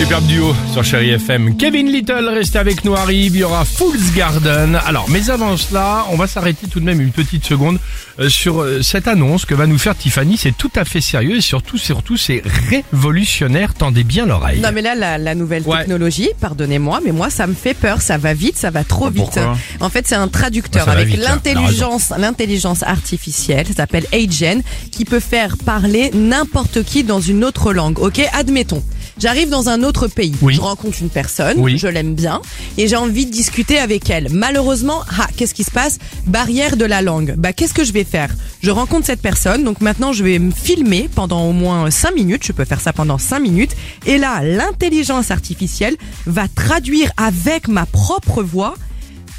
Superbe duo sur Chéri FM. Kevin Little reste avec nous, arrive. Il y aura Fool's Garden. Alors, mais avant cela, on va s'arrêter tout de même une petite seconde euh, sur euh, cette annonce que va nous faire Tiffany. C'est tout à fait sérieux et surtout, surtout, c'est révolutionnaire. Tendez bien l'oreille. Non mais là la, la nouvelle Ouais. technologie, pardonnez-moi, mais moi ça me fait peur, ça va vite, ça va trop vite. pourquoi En fait c'est un traducteur va avec vite, l'intelligence, l'intelligence artificielle, ça s'appelle Agen, qui peut faire parler n'importe qui dans une autre langue. Ok, admettons. J'arrive dans un autre pays, Oui. je rencontre une personne, Oui. je l'aime bien et j'ai envie de discuter avec elle. Malheureusement, ah, qu'est-ce qui se passe? Barrière de la langue. Bah qu'est-ce que je vais faire? Je rencontre cette personne, donc maintenant je vais me filmer pendant au moins 5 minutes, je peux faire ça pendant 5 minutes et là l'intelligence artificielle va traduire avec ma propre voix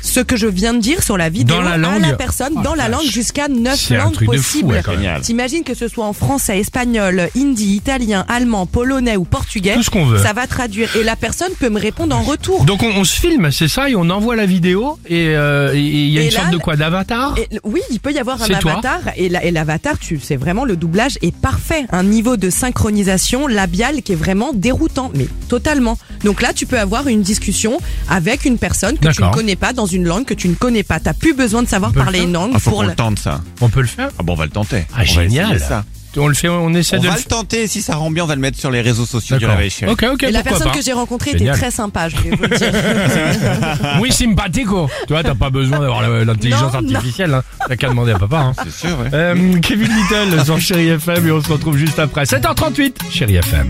ce que je viens de dire sur la vidéo Dans la à la personne, Oh, dans la langue jusqu'à 9 C'est un langues possibles. ouais. T'imagines que ce soit en français, espagnol, hindi, italien, allemand, polonais ou portugais. Tout ce qu'on veut. Ça va traduire et la personne peut me répondre en retour. Donc, on, on se filme, c'est ça, et on envoie la vidéo, et euh, il y a Et une là, sorte de quoi D'avatar oui, il peut y avoir un C'est avatar et la- et l'avatar, tu sais vraiment le doublage est parfait, un niveau de synchronisation labiale qui est vraiment déroutant, mais totalement. Donc là, tu peux avoir une discussion avec une personne que tu ne connais pas dans une langue que tu ne connais pas. T'as plus besoin de savoir parler une langue Ah, faut pour qu'on le- le tente ça. On peut le faire Ah bon, on va le tenter. Ah, On va génial. essayer ça. On le fait, on essaie On de va le le tenter. Si ça rend bien, on va le mettre sur les réseaux sociaux du. Réveil Chéri. Ok, ok, Et la pourquoi personne pas. que j'ai rencontrée Génial. était très sympa, je vais vous le dire. Oui, simpatico. Tu vois, t'as pas besoin d'avoir l'intelligence Non, non. artificielle. Hein. T'as qu'à demander à papa. Hein. C'est sûr, ouais. Euh, Kevin Little sur Chéri FM et on se retrouve juste après 7h38 Chéri FM.